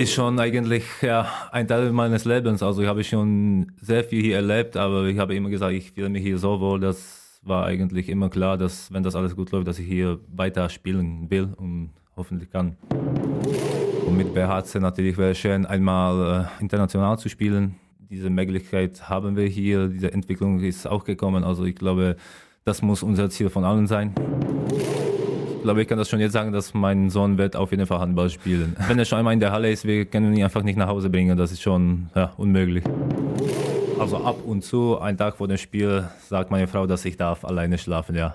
ist schon eigentlich ja, ein Teil meines Lebens. Also ich habe schon sehr viel hier erlebt, aber ich habe immer gesagt, ich fühle mich hier so wohl, das war eigentlich immer klar, dass wenn das alles gut läuft, dass ich hier weiter spielen will und hoffentlich kann. Und mit BHC natürlich wäre es schön, einmal äh, international zu spielen. Diese Möglichkeit haben wir hier, diese Entwicklung ist auch gekommen. Also ich glaube, das muss unser Ziel von allen sein glaube, ich kann das schon jetzt sagen, dass mein Sohn wird auf jeden Fall Handball spielen. Wenn er schon einmal in der Halle ist, wir können ihn einfach nicht nach Hause bringen. Das ist schon ja, unmöglich. Also ab und zu, einen Tag vor dem Spiel, sagt meine Frau, dass ich darf alleine schlafen, ja.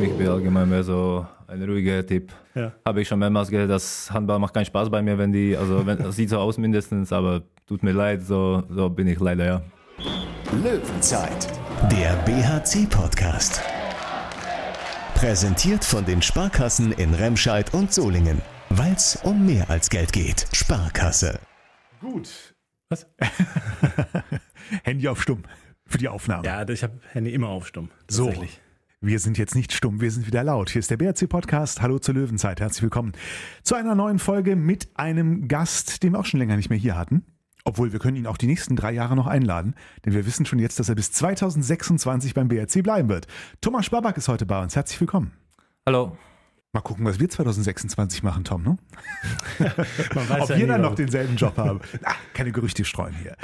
Ich bin allgemein mehr so ein ruhiger Typ. Ja. Habe ich schon mehrmals gehört, dass Handball macht keinen Spaß bei mir, wenn die, also wenn, das sieht so aus mindestens, aber tut mir leid, so, so bin ich leider, ja. Löwenzeit, der BHC-Podcast. Präsentiert von den Sparkassen in Remscheid und Solingen. Weil es um mehr als Geld geht. Sparkasse. Gut. Was? Handy auf stumm für die Aufnahme. Ja, ich habe Handy immer auf stumm. So. Wir sind jetzt nicht stumm, wir sind wieder laut. Hier ist der BRC Podcast. Hallo zur Löwenzeit. Herzlich willkommen zu einer neuen Folge mit einem Gast, den wir auch schon länger nicht mehr hier hatten. Obwohl, wir können ihn auch die nächsten drei Jahre noch einladen, denn wir wissen schon jetzt, dass er bis 2026 beim BRC bleiben wird. Thomas Spabak ist heute bei uns. Herzlich willkommen. Hallo. Mal gucken, was wir 2026 machen, Tom, ne? Ob ja wir dann noch denselben Job haben. Ach, keine Gerüchte streuen hier.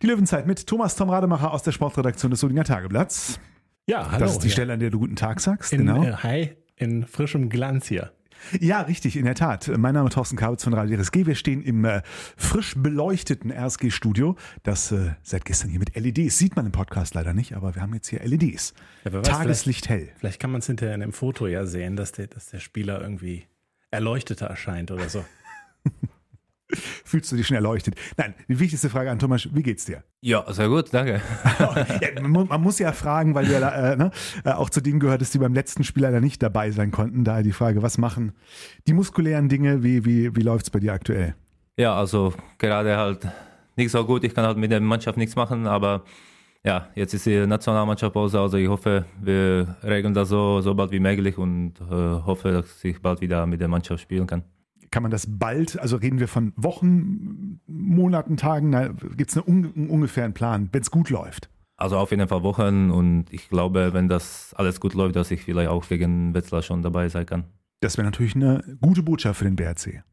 Die Löwenzeit mit Thomas Tom Rademacher aus der Sportredaktion des Solinger Tageblatts. Ja, hallo. Das ist die ja. Stelle, an der du guten Tag sagst. In, genau. Äh, hi, in frischem Glanz hier. Ja, richtig, in der Tat. Mein Name ist Thorsten Kabitz von Radio RSG. Wir stehen im äh, frisch beleuchteten RSG-Studio, das äh, seit gestern hier mit LEDs, sieht man im Podcast leider nicht, aber wir haben jetzt hier LEDs. Ja, Tageslicht vielleicht, hell. Vielleicht kann man es hinterher in einem Foto ja sehen, dass der, dass der Spieler irgendwie erleuchteter erscheint oder so. Fühlst du dich schon erleuchtet? Nein, die wichtigste Frage an Thomas, wie geht's dir? Ja, sehr gut, danke. ja, man, muss ja fragen, weil du ja äh, ne, äh, auch zu denen gehörtest, die beim letzten Spiel leider nicht dabei sein konnten. Daher die Frage, was machen die muskulären Dinge, wie, wie, wie läuft's bei dir aktuell? Ja, also gerade halt nicht so gut. Ich kann halt mit der Mannschaft nichts machen, aber ja, jetzt ist die Nationalmannschaft Pause, also ich hoffe, wir regeln das so, so bald wie möglich und äh, hoffe, dass ich bald wieder mit der Mannschaft spielen kann kann man das bald, also reden wir von Wochen, Monaten, Tagen, gibt es einen, einen ungefähren Plan, wenn es gut läuft? Also auf jeden Fall Wochen und ich glaube, wenn das alles gut läuft, dass ich vielleicht auch gegen Wetzlar schon dabei sein kann. Das wäre natürlich eine gute Botschaft für den BRC.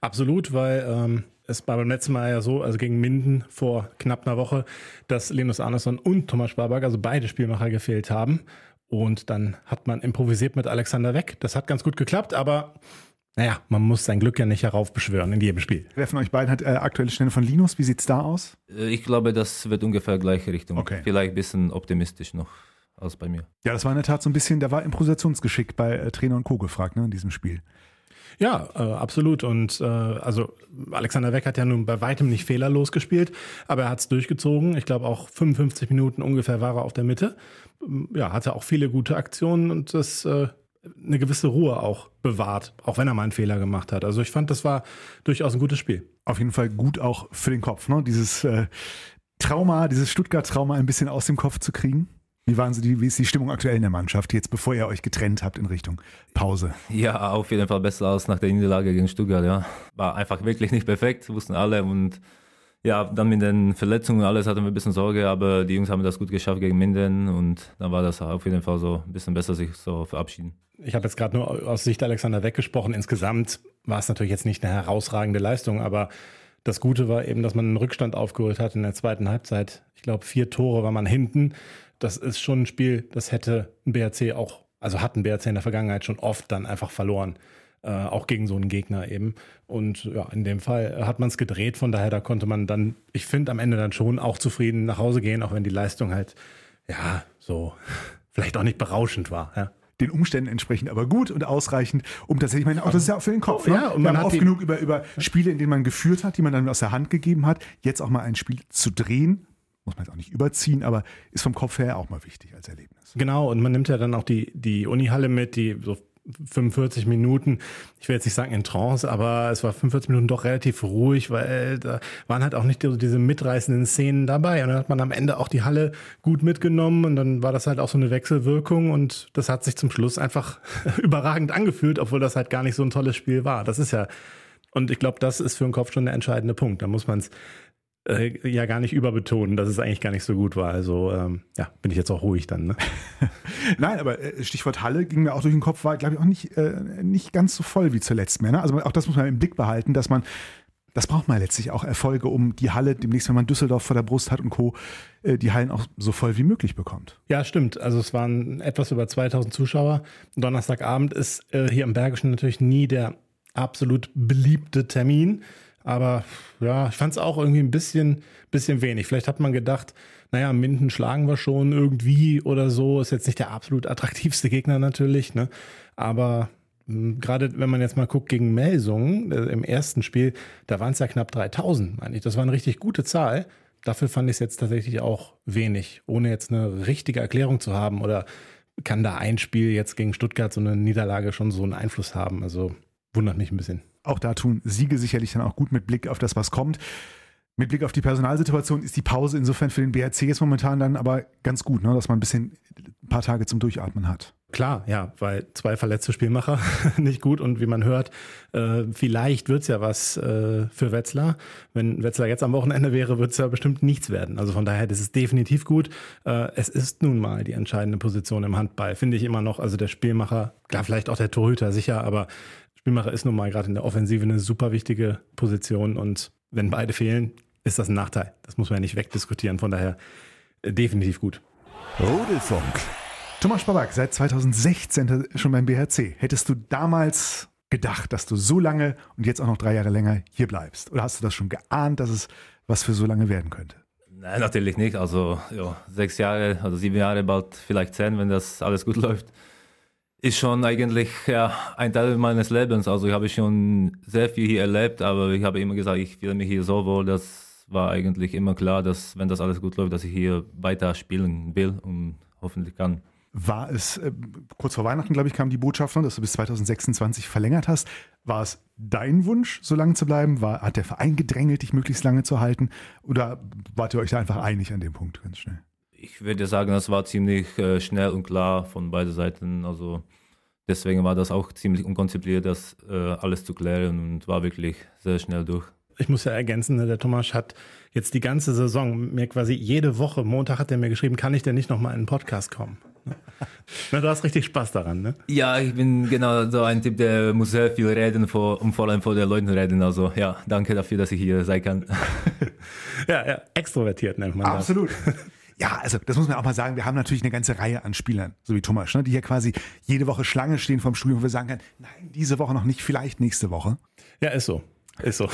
Absolut, weil ähm, es war beim letzten Mal ja so, also gegen Minden vor knapp einer Woche, dass Linus Arneson und Thomas Sparberg, also beide Spielmacher, gefehlt haben. Und dann hat man improvisiert mit Alexander weg. Das hat ganz gut geklappt, aber naja, man muss sein Glück ja nicht heraufbeschwören in jedem Spiel. Wer von euch beiden hat äh, aktuelle Stände von Linus? Wie sieht es da aus? Äh, ich glaube, das wird ungefähr gleiche Richtung. Okay. Vielleicht ein bisschen optimistisch noch als bei mir. Ja, das war in der Tat so ein bisschen, da war Improvisationsgeschick bei äh, Trainer und Co. gefragt, ne, in diesem Spiel. Ja, äh, absolut. Und äh, also Alexander Weck hat ja nun bei weitem nicht fehlerlos gespielt, aber er hat es durchgezogen. Ich glaube auch 55 Minuten ungefähr war er auf der Mitte. Ja, hatte auch viele gute Aktionen und das äh, eine gewisse Ruhe auch bewahrt, auch wenn er mal einen Fehler gemacht hat. Also ich fand, das war durchaus ein gutes Spiel. Auf jeden Fall gut auch für den Kopf, ne? Dieses äh, Trauma, dieses Stuttgart-Trauma ein bisschen aus dem Kopf zu kriegen. Wie, waren Sie die, wie ist die Stimmung aktuell in der Mannschaft, jetzt bevor ihr euch getrennt habt in Richtung Pause? Ja, auf jeden Fall besser als nach der Niederlage gegen Stuttgart, ja. War einfach wirklich nicht perfekt, wussten alle und ja, dann mit den Verletzungen und alles hatten wir ein bisschen Sorge, aber die Jungs haben das gut geschafft gegen Minden und dann war das auf jeden Fall so ein bisschen besser, sich so verabschieden. Ich habe jetzt gerade nur aus Sicht Alexander weggesprochen. Insgesamt war es natürlich jetzt nicht eine herausragende Leistung, aber das Gute war eben, dass man einen Rückstand aufgeholt hat in der zweiten Halbzeit. Ich glaube, vier Tore war man hinten. Das ist schon ein Spiel, das hätte ein BRC auch, also hat ein BRC in der Vergangenheit schon oft dann einfach verloren. Äh, auch gegen so einen Gegner eben. Und ja, in dem Fall hat man es gedreht, von daher, da konnte man dann, ich finde, am Ende dann schon auch zufrieden nach Hause gehen, auch wenn die Leistung halt, ja, so vielleicht auch nicht berauschend war. Ja den Umständen entsprechend aber gut und ausreichend, um tatsächlich, ich meine, auch das ist ja auch für den Kopf. Ne? Ja, und man hat oft genug über, über Spiele, in denen man geführt hat, die man dann aus der Hand gegeben hat, jetzt auch mal ein Spiel zu drehen, muss man jetzt auch nicht überziehen, aber ist vom Kopf her auch mal wichtig als Erlebnis. Genau, und man nimmt ja dann auch die, die Unihalle mit, die so 45 Minuten, ich will jetzt nicht sagen in Trance, aber es war 45 Minuten doch relativ ruhig, weil da waren halt auch nicht diese mitreißenden Szenen dabei. Und dann hat man am Ende auch die Halle gut mitgenommen und dann war das halt auch so eine Wechselwirkung und das hat sich zum Schluss einfach überragend angefühlt, obwohl das halt gar nicht so ein tolles Spiel war. Das ist ja Und ich glaube, das ist für den Kopf schon der entscheidende Punkt. Da muss man es äh, ja gar nicht überbetonen, dass es eigentlich gar nicht so gut war. Also ähm, ja, bin ich jetzt auch ruhig dann. Ne? Nein, aber äh, Stichwort Halle ging mir auch durch den Kopf, war glaube ich auch nicht, äh, nicht ganz so voll wie zuletzt mehr. Ne? Also auch das muss man im Blick behalten, dass man das braucht man letztlich auch Erfolge, um die Halle demnächst, wenn man Düsseldorf vor der Brust hat und Co., äh, die Hallen auch so voll wie möglich bekommt. Ja, stimmt. Also es waren etwas über 2000 Zuschauer. Donnerstagabend ist äh, hier im Bergischen natürlich nie der absolut beliebte Termin. Aber ja, ich fand es auch irgendwie ein bisschen, bisschen wenig. Vielleicht hat man gedacht, naja, Minden schlagen wir schon irgendwie oder so. Ist jetzt nicht der absolut attraktivste Gegner natürlich, ne? Aber hm, gerade wenn man jetzt mal guckt gegen Melsungen äh, im ersten Spiel, da waren es ja knapp 3000, meine ich. Das war eine richtig gute Zahl. Dafür fand ich es jetzt tatsächlich auch wenig, ohne jetzt eine richtige Erklärung zu haben. Oder kann da ein Spiel jetzt gegen Stuttgart so eine Niederlage schon so einen Einfluss haben? Also wundert mich ein bisschen. Auch da tun Siege sicherlich dann auch gut mit Blick auf das, was kommt. Mit Blick auf die Personalsituation ist die Pause insofern für den BRC jetzt momentan dann aber ganz gut, ne? dass man ein bisschen ein paar Tage zum Durchatmen hat. Klar, ja, weil zwei verletzte Spielmacher nicht gut und wie man hört, äh, vielleicht wird's ja was äh, für Wetzlar. Wenn Wetzlar jetzt am Wochenende wäre, wird's ja bestimmt nichts werden. Also von daher, das ist definitiv gut. Äh, es ist nun mal die entscheidende Position im Handball, finde ich immer noch. Also der Spielmacher, klar, vielleicht auch der Torhüter sicher, aber Spielmacher ist nun mal gerade in der Offensive eine super wichtige Position und wenn beide fehlen, ist das ein Nachteil. Das muss man ja nicht wegdiskutieren. Von daher äh, definitiv gut. Rudelfunk. Thomas Spaback, seit 2016 schon beim BHC. Hättest du damals gedacht, dass du so lange und jetzt auch noch drei Jahre länger hier bleibst? Oder hast du das schon geahnt, dass es was für so lange werden könnte? Nein, natürlich nicht. Also ja, sechs Jahre, also sieben Jahre, bald vielleicht zehn, wenn das alles gut läuft ist schon eigentlich ja, ein Teil meines Lebens. Also ich habe schon sehr viel hier erlebt, aber ich habe immer gesagt, ich fühle mich hier so wohl, das war eigentlich immer klar, dass wenn das alles gut läuft, dass ich hier weiter spielen will und hoffentlich kann. War es, äh, kurz vor Weihnachten, glaube ich, kam die Botschaft, dass du bis 2026 verlängert hast. War es dein Wunsch, so lange zu bleiben? War, hat der Verein gedrängelt, dich möglichst lange zu halten? Oder wart ihr euch da einfach einig an dem Punkt ganz schnell? Ich würde sagen, das war ziemlich äh, schnell und klar von beiden Seiten. Also deswegen war das auch ziemlich unkonzipiert, das äh, alles zu klären und war wirklich sehr schnell durch. Ich muss ja ergänzen, ne, der Thomas hat jetzt die ganze Saison mir quasi jede Woche, Montag hat er mir geschrieben, kann ich denn nicht nochmal in einen Podcast kommen? Na, du hast richtig Spaß daran, ne? Ja, ich bin genau so ein Typ, der muss sehr viel reden vor, und vor allem vor den Leuten reden. Also ja, danke dafür, dass ich hier sein kann. ja, ja, extrovertiert nennt man Absolut. das. Absolut. Ja, also das muss man auch mal sagen, wir haben natürlich eine ganze Reihe an Spielern, so wie Thomas, ne, die hier quasi jede Woche Schlange stehen vom Studio, wo wir sagen können, nein, diese Woche noch nicht, vielleicht nächste Woche. Ja, ist so. Ist so.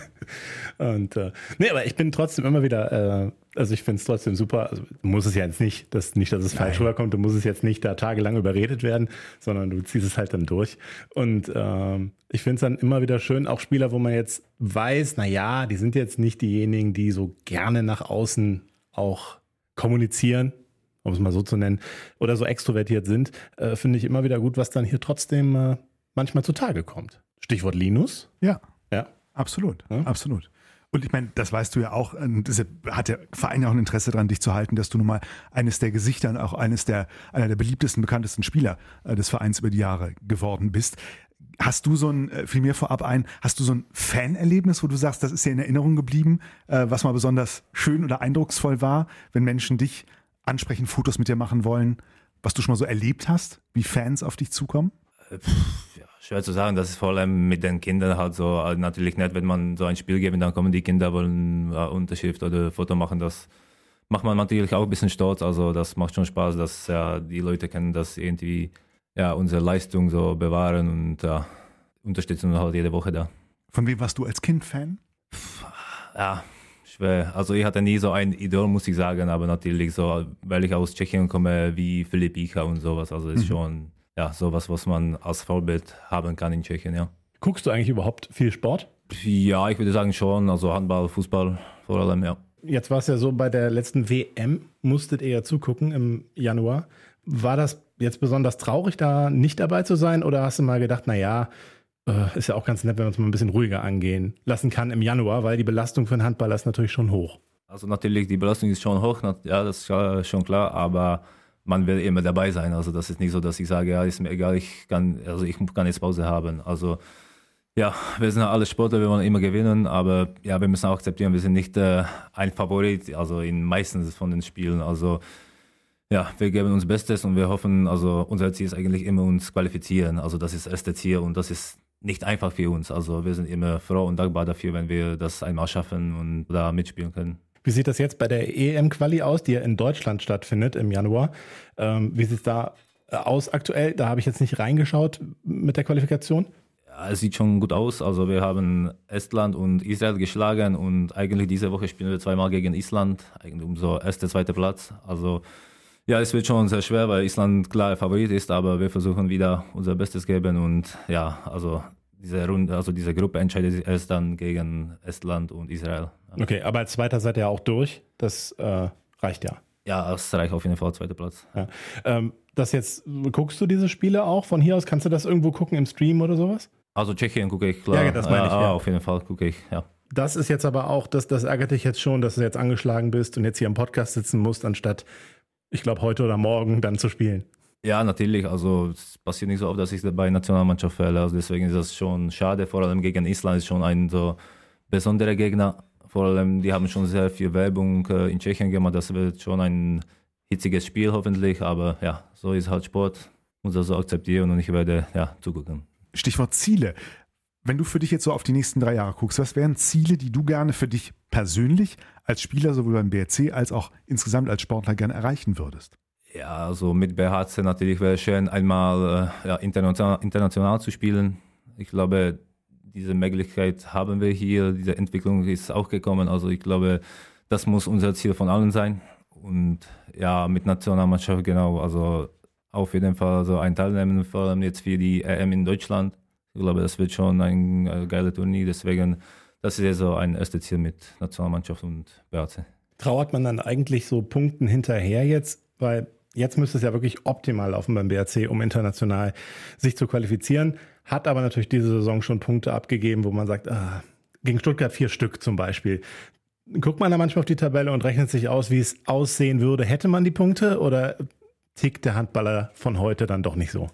und äh, nee, aber ich bin trotzdem immer wieder, äh, also ich finde es trotzdem super. Also, du musst es ja jetzt nicht, dass nicht, dass es Nein. falsch rüberkommt, du musst es jetzt nicht da tagelang überredet werden, sondern du ziehst es halt dann durch. Und ähm, ich finde es dann immer wieder schön, auch Spieler, wo man jetzt weiß, na ja, die sind jetzt nicht diejenigen, die so gerne nach außen auch kommunizieren, um es mal so zu nennen, oder so extrovertiert sind, äh, finde ich immer wieder gut, was dann hier trotzdem äh, manchmal zutage kommt. Stichwort Linus. Ja. Ja. Absolut. Ja? Absolut. Und ich meine, das weißt du ja auch, deshalb hat der Verein ja auch ein Interesse daran, dich zu halten, dass du nun mal eines der Gesichter und auch eines der, einer der beliebtesten, bekanntesten Spieler äh, des Vereins über die Jahre geworden bist. Hast du so ein, äh, fiel mir vorab ein, hast du so ein Fanerlebnis, wo du sagst, das ist dir in Erinnerung geblieben, äh, was mal besonders schön oder eindrucksvoll war, wenn Menschen dich ansprechen, Fotos mit dir machen wollen, was du schon mal so erlebt hast, wie Fans auf dich zukommen? Äh, ja, schwer zu sagen, das ist vor allem mit den Kindern halt so, natürlich nicht, wenn man so ein Spiel gibt, dann kommen die Kinder, wollen Unterschrift oder Foto machen, das macht man natürlich auch ein bisschen stolz, also das macht schon Spaß, dass ja, die Leute können das irgendwie ja, unsere Leistung so bewahren und ja, unterstützen halt jede Woche da. Von wem warst du als Kind Fan? Ja, schwer. Also ich hatte nie so ein Idol, muss ich sagen, aber natürlich so, weil ich aus Tschechien komme, wie Philipp Icha und sowas. Also ist mhm. schon ja sowas, was man als Vorbild haben kann in Tschechien, ja. Guckst du eigentlich überhaupt viel Sport? Ja, ich würde sagen schon. Also Handball, Fußball vor allem, ja. Jetzt war es ja so, bei der letzten WM musstet ihr ja zugucken im Januar. War das jetzt besonders traurig, da nicht dabei zu sein? Oder hast du mal gedacht, naja, äh, ist ja auch ganz nett, wenn man es mal ein bisschen ruhiger angehen lassen kann im Januar, weil die Belastung für einen Handballer ist natürlich schon hoch. Also natürlich, die Belastung ist schon hoch, ja, das ist schon klar, aber man will immer dabei sein. Also das ist nicht so, dass ich sage, ja, ist mir egal, ich kann, also ich kann jetzt Pause haben. Also Ja, wir sind alle Sportler, wir wollen immer gewinnen, aber ja, wir müssen auch akzeptieren, wir sind nicht äh, ein Favorit, also in meistens von den Spielen. Also ja, wir geben uns Bestes und wir hoffen, also unser Ziel ist eigentlich immer uns qualifizieren. Also das ist das erste Ziel und das ist nicht einfach für uns. Also wir sind immer froh und dankbar dafür, wenn wir das einmal schaffen und da mitspielen können. Wie sieht das jetzt bei der EM-Quali aus, die ja in Deutschland stattfindet im Januar? Ähm, wie sieht es da aus aktuell? Da habe ich jetzt nicht reingeschaut mit der Qualifikation. Ja, es sieht schon gut aus. Also wir haben Estland und Israel geschlagen und eigentlich diese Woche spielen wir zweimal gegen Island, eigentlich um so erster, zweiter Platz. Also ja, es wird schon sehr schwer, weil Island klar Favorit ist, aber wir versuchen wieder unser Bestes geben und ja, also diese Runde, also diese Gruppe entscheidet sich erst dann gegen Estland und Israel. Okay, aber als Zweiter seid ihr auch durch. Das äh, reicht ja. Ja, es reicht auf jeden Fall zweiter Platz. Ja. Ähm, das jetzt, guckst du diese Spiele auch von hier aus? Kannst du das irgendwo gucken im Stream oder sowas? Also Tschechien gucke ich, klar. Ja, das meine ich. Ja, ja. auf jeden Fall gucke ich, ja. Das ist jetzt aber auch, das, das ärgert dich jetzt schon, dass du jetzt angeschlagen bist und jetzt hier im Podcast sitzen musst, anstatt ich glaube, heute oder morgen dann zu spielen. Ja, natürlich. Also es passiert nicht so oft, dass ich bei Nationalmannschaft fälle. Also deswegen ist das schon schade. Vor allem gegen Island ist schon ein so besonderer Gegner. Vor allem, die haben schon sehr viel Werbung äh, in Tschechien gemacht. Das wird schon ein hitziges Spiel hoffentlich. Aber ja, so ist halt Sport. Muss das so akzeptieren und ich werde ja zugucken. Stichwort Ziele. Wenn du für dich jetzt so auf die nächsten drei Jahre guckst, was wären Ziele, die du gerne für dich persönlich als Spieler sowohl beim BRC als auch insgesamt als Sportler gerne erreichen würdest? Ja, also mit BHC natürlich wäre es schön, einmal äh, ja, international, international zu spielen. Ich glaube, diese Möglichkeit haben wir hier, diese Entwicklung ist auch gekommen. Also ich glaube, das muss unser Ziel von allen sein. Und ja, mit Nationalmannschaft genau, also auf jeden Fall so ein Teilnehmen, vor allem jetzt für die EM in Deutschland. Ich glaube, das wird schon ein äh, geiler Turnier. Deswegen, das ist ja so ein erstes Ziel mit Nationalmannschaft und BAC. Trauert man dann eigentlich so Punkten hinterher jetzt? Weil jetzt müsste es ja wirklich optimal laufen beim BRC, um international sich zu qualifizieren. Hat aber natürlich diese Saison schon Punkte abgegeben, wo man sagt, ah, gegen Stuttgart vier Stück zum Beispiel. Guckt man da manchmal auf die Tabelle und rechnet sich aus, wie es aussehen würde, hätte man die Punkte oder tickt der Handballer von heute dann doch nicht so?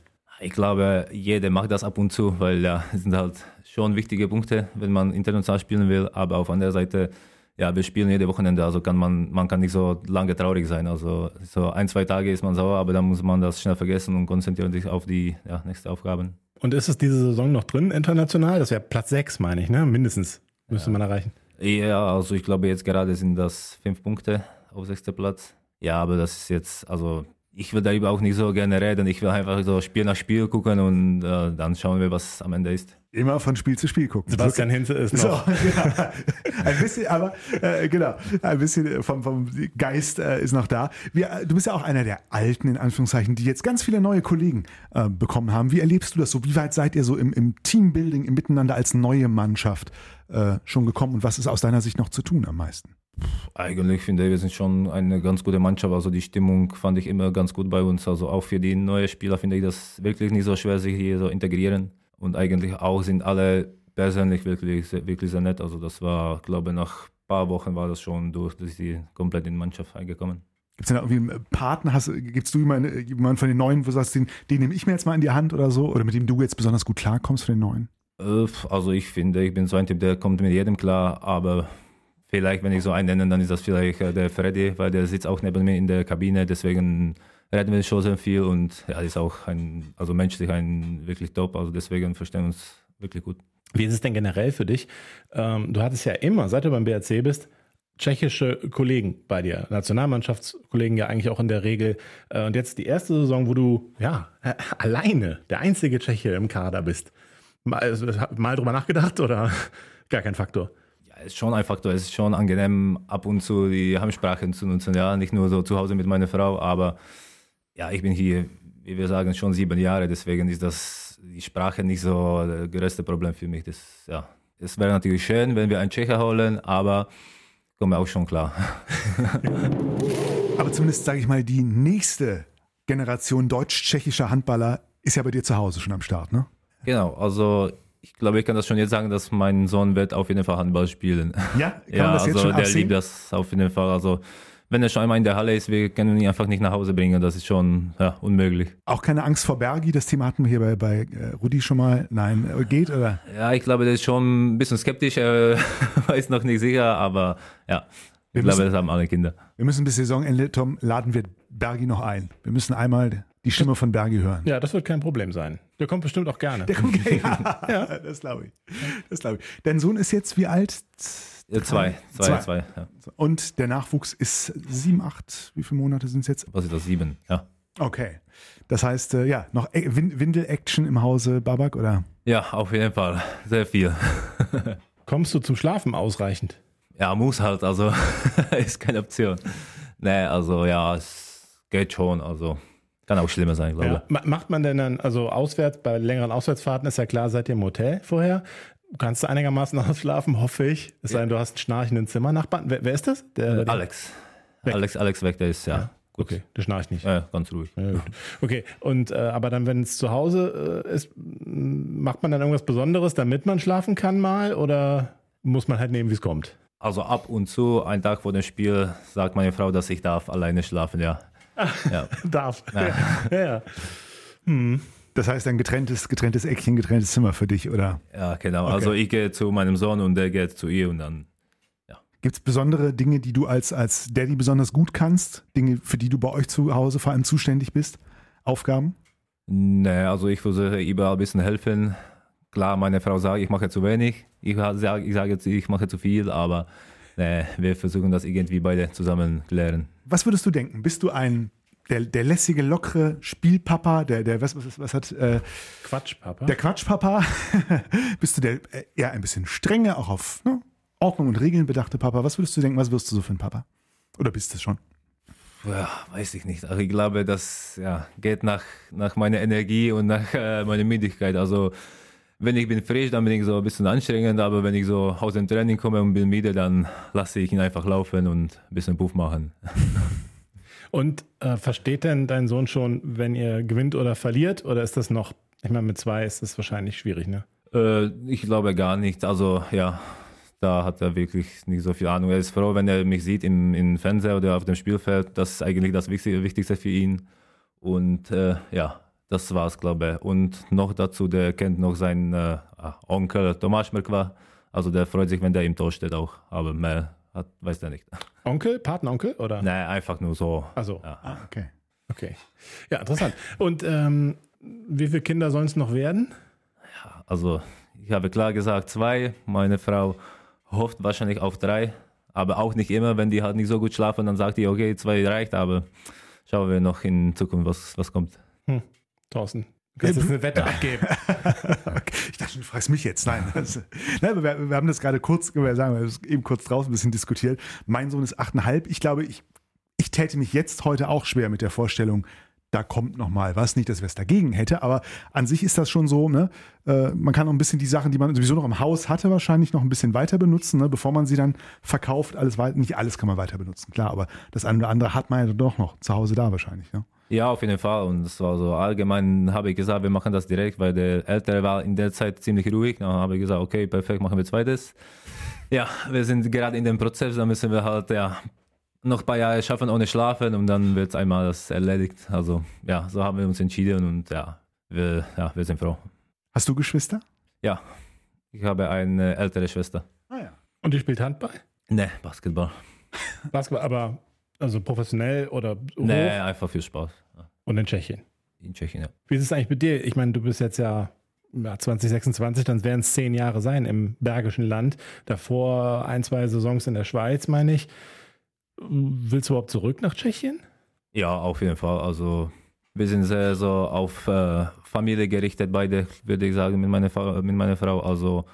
Ich glaube, jeder macht das ab und zu, weil ja, es sind halt schon wichtige Punkte, wenn man international spielen will. Aber auf der Seite, ja, wir spielen jede Wochenende, also kann man, man kann nicht so lange traurig sein. Also so ein, zwei Tage ist man sauer, aber dann muss man das schnell vergessen und konzentrieren sich auf die ja, nächsten Aufgaben. Und ist es diese Saison noch drin international? Das wäre Platz 6, meine ich, ne? Mindestens müsste ja. man erreichen. Ja, also ich glaube jetzt gerade sind das fünf Punkte auf sechster Platz. Ja, aber das ist jetzt, also ich will darüber auch nicht so gerne reden. Ich will einfach so Spiel nach Spiel gucken und äh, dann schauen wir, was am Ende ist. Immer von Spiel zu Spiel gucken. Sebastian Hinze ist noch. So, ja, ein bisschen, aber äh, genau, ein bisschen vom, vom Geist äh, ist noch da. Wir, äh, du bist ja auch einer der Alten, in Anführungszeichen, die jetzt ganz viele neue Kollegen äh, bekommen haben. Wie erlebst du das so? Wie weit seid ihr so im, im Teambuilding, im Miteinander als neue Mannschaft äh, schon gekommen und was ist aus deiner Sicht noch zu tun am meisten? Eigentlich finde ich, wir sind schon eine ganz gute Mannschaft. Also die Stimmung fand ich immer ganz gut bei uns. Also auch für die neuen Spieler finde ich das wirklich nicht so schwer, sich hier so integrieren. Und eigentlich auch sind alle persönlich wirklich, wirklich sehr nett. Also das war, glaube ich, nach ein paar Wochen war das schon durch, dass sie komplett in die Mannschaft eingekommen. Gibt es denn irgendwie einen Partner? Hast, gibst du jemanden, jemanden von den Neuen, wo du sagst, den, den nehme ich mir jetzt mal in die Hand oder so? Oder mit dem du jetzt besonders gut klarkommst von den Neuen? Äh, also ich finde, ich bin so ein Typ, der kommt mit jedem klar, aber Vielleicht, wenn ich so einen nenne, dann ist das vielleicht äh, der Freddy, weil der sitzt auch neben mir in der Kabine. Deswegen reden wir schon sehr viel und er ja, ist auch ein, also menschlich ein wirklich top. Also deswegen verstehen wir uns wirklich gut. Wie ist es denn generell für dich? Ähm, du hattest ja immer, seit du beim BRC bist, tschechische Kollegen bei dir, Nationalmannschaftskollegen ja eigentlich auch in der Regel. Äh, und jetzt die erste Saison, wo du ja alleine der einzige Tscheche im Kader bist. Mal, also, mal drüber nachgedacht oder gar kein Faktor? ist schon ein Faktor. Es ist schon angenehm, ab und zu die Heimsprache zu nutzen. Ja, nicht nur so zu Hause mit meiner Frau, aber ja, ich bin hier, wie wir sagen, schon sieben Jahre. Deswegen ist das die Sprache nicht so das größte Problem für mich. Das, ja, es wäre natürlich schön, wenn wir einen Tschecher holen, aber komme auch schon klar. aber zumindest sage ich mal, die nächste Generation deutsch-tschechischer Handballer ist ja bei dir zu Hause schon am Start, ne? Genau, also ich glaube, ich kann das schon jetzt sagen, dass mein Sohn wird auf jeden Fall Handball spielen. Ja, kann ja, das jetzt also schon der absehen? liebt das auf jeden Fall. Also wenn er schon einmal in der Halle ist, wir können ihn einfach nicht nach Hause bringen. Das ist schon ja, unmöglich. Auch keine Angst vor Bergi, das Thema hatten wir hier bei, bei äh, Rudi schon mal. Nein, äh, geht oder? Ja, ich glaube, der ist schon ein bisschen skeptisch, er weiß noch nicht sicher, aber ja, ich Wir glaube, müssen- das haben alle Kinder. Wir müssen bis Saisonende, Tom, laden wir Bergi noch ein. Wir müssen einmal die Stimme von Bergi hören. Ja, das wird kein Problem sein. Der kommt bestimmt auch gerne. Der kommt, ja, ja, das glaube ich. Das glaube ich. Dein Sohn ist jetzt wie alt? Ja, zwei, zwei, Zwei. zwei. ja. Und der Nachwuchs ist sieben, acht, wie viele Monate sind es jetzt? Was ist das? Sieben, ja. Okay. Das heißt, äh, ja, noch äh, Win- Windel-Action im Hause Babak oder? Ja, auf jeden Fall. Sehr viel. Kommst du zum Schlafen ausreichend? Ja, muss halt, also ist keine Option. Nee, also ja, es geht schon, also kann auch schlimmer sein, glaube ich. Ma- Macht man denn dann, also auswärts, bei längeren Auswärtsfahrten ist ja klar, seid ihr im Hotel vorher? Kannst du einigermaßen ausschlafen, hoffe ich. Es sei denn, du hast einen schnarchenden Zimmernachbarn. Wer, wer ist das? Der, Alex. Weg. Alex, Alex weg, der ist ja, gut. Okay, der schnarcht nicht. Ja, ganz ruhig. Ja. Okay, und äh, aber dann, wenn es zu Hause äh, ist, macht man dann irgendwas Besonderes, damit man schlafen kann mal oder muss man halt nehmen, wie es kommt? Also ab und zu, einen Tag vor dem Spiel, sagt meine Frau, dass ich darf alleine schlafen, ja. Ja. Darf. Ja, ja. Das heißt, ein getrenntes, getrenntes Eckchen, getrenntes Zimmer für dich, oder? Ja, genau. Also ich gehe zu meinem Sohn und der geht zu ihr und dann. Gibt es besondere Dinge, die du als, als Daddy besonders gut kannst? Dinge, für die du bei euch zu Hause vor allem zuständig bist? Aufgaben? Nee, also ich versuche überall ein bisschen helfen. Klar, meine Frau sagt, ich mache zu wenig. Ich sage ich sage jetzt, ich mache zu viel, aber nee, wir versuchen das irgendwie beide zusammen klären. Was würdest du denken? Bist du ein der, der lässige, lockere Spielpapa, der, der was, was, was hat, äh, Quatsch, Papa. der Quatschpapa? Bist du der äh, eher ein bisschen strenge, auch auf ne, Ordnung und Regeln bedachte Papa? Was würdest du denken, was wirst du so für ein Papa? Oder bist du es schon? Ja, weiß ich nicht. Also ich glaube, das ja, geht nach, nach meiner Energie und nach äh, meiner Müdigkeit. Also wenn ich bin frisch, dann bin ich so ein bisschen anstrengend, aber wenn ich so aus dem Training komme und bin müde, dann lasse ich ihn einfach laufen und ein bisschen Puff machen. Und äh, versteht denn dein Sohn schon, wenn ihr gewinnt oder verliert? Oder ist das noch, ich meine, mit zwei ist das wahrscheinlich schwierig, ne? Äh, ich glaube gar nicht. Also ja, da hat er wirklich nicht so viel Ahnung. Er ist froh, wenn er mich sieht im, im Fernseher oder auf dem Spielfeld. Das ist eigentlich das Wichtigste, für ihn. Und äh, ja, das war's, glaube ich. Und noch dazu, der kennt noch seinen äh, Onkel Tomasz Merkwa. Also der freut sich, wenn der im Tor steht auch. Aber mehr hat, weiß der nicht. Onkel, Patenonkel oder? Nein, einfach nur so. Also, Ja. Ah, okay. okay. Ja, interessant. Und ähm, wie viele Kinder sollen es noch werden? Also ich habe klar gesagt zwei. Meine Frau hofft wahrscheinlich auf drei, aber auch nicht immer. Wenn die halt nicht so gut schlafen, dann sagt die, okay, zwei reicht, aber schauen wir noch in Zukunft, was, was kommt. Thorsten, du kannst jetzt eine Wette abgeben. Ich dachte, du fragst mich jetzt. Nein. Das, nein aber wir, wir haben das gerade kurz, wir sagen, wir haben eben kurz draußen ein bisschen diskutiert. Mein Sohn ist achteinhalb. Ich glaube, ich, ich täte mich jetzt heute auch schwer mit der Vorstellung, da kommt noch mal was. Nicht, dass wir es dagegen hätte, aber an sich ist das schon so, ne? Äh, man kann auch ein bisschen die Sachen, die man sowieso noch im Haus hatte, wahrscheinlich noch ein bisschen weiter benutzen, ne? bevor man sie dann verkauft. Alles weit, nicht alles kann man weiter benutzen, klar, aber das eine oder andere hat man ja doch noch zu Hause da wahrscheinlich. Ne? Ja, auf jeden Fall. Und das war so allgemein, habe ich gesagt, wir machen das direkt, weil der Ältere war in der Zeit ziemlich ruhig. Dann habe ich gesagt, okay, perfekt, machen wir zweites. Ja, wir sind gerade in dem Prozess, da müssen wir halt ja noch ein paar Jahre schaffen ohne Schlafen und dann wird einmal das erledigt. Also ja, so haben wir uns entschieden und ja, wir, ja, wir sind froh. Hast du Geschwister? Ja, ich habe eine ältere Schwester. Ah ja. Und die spielt Handball? Ne, Basketball. Basketball, aber also professionell oder hoch Nee, einfach für Spaß. Und in Tschechien. In Tschechien, ja. Wie ist es eigentlich mit dir? Ich meine, du bist jetzt ja, ja 2026, dann werden es zehn Jahre sein im Bergischen Land. Davor ein, zwei Saisons in der Schweiz, meine ich. Willst du überhaupt zurück nach Tschechien? Ja, auf jeden Fall. Also wir sind sehr so auf äh, Familie gerichtet, beide, würde ich sagen, mit meiner, mit meiner Frau. Also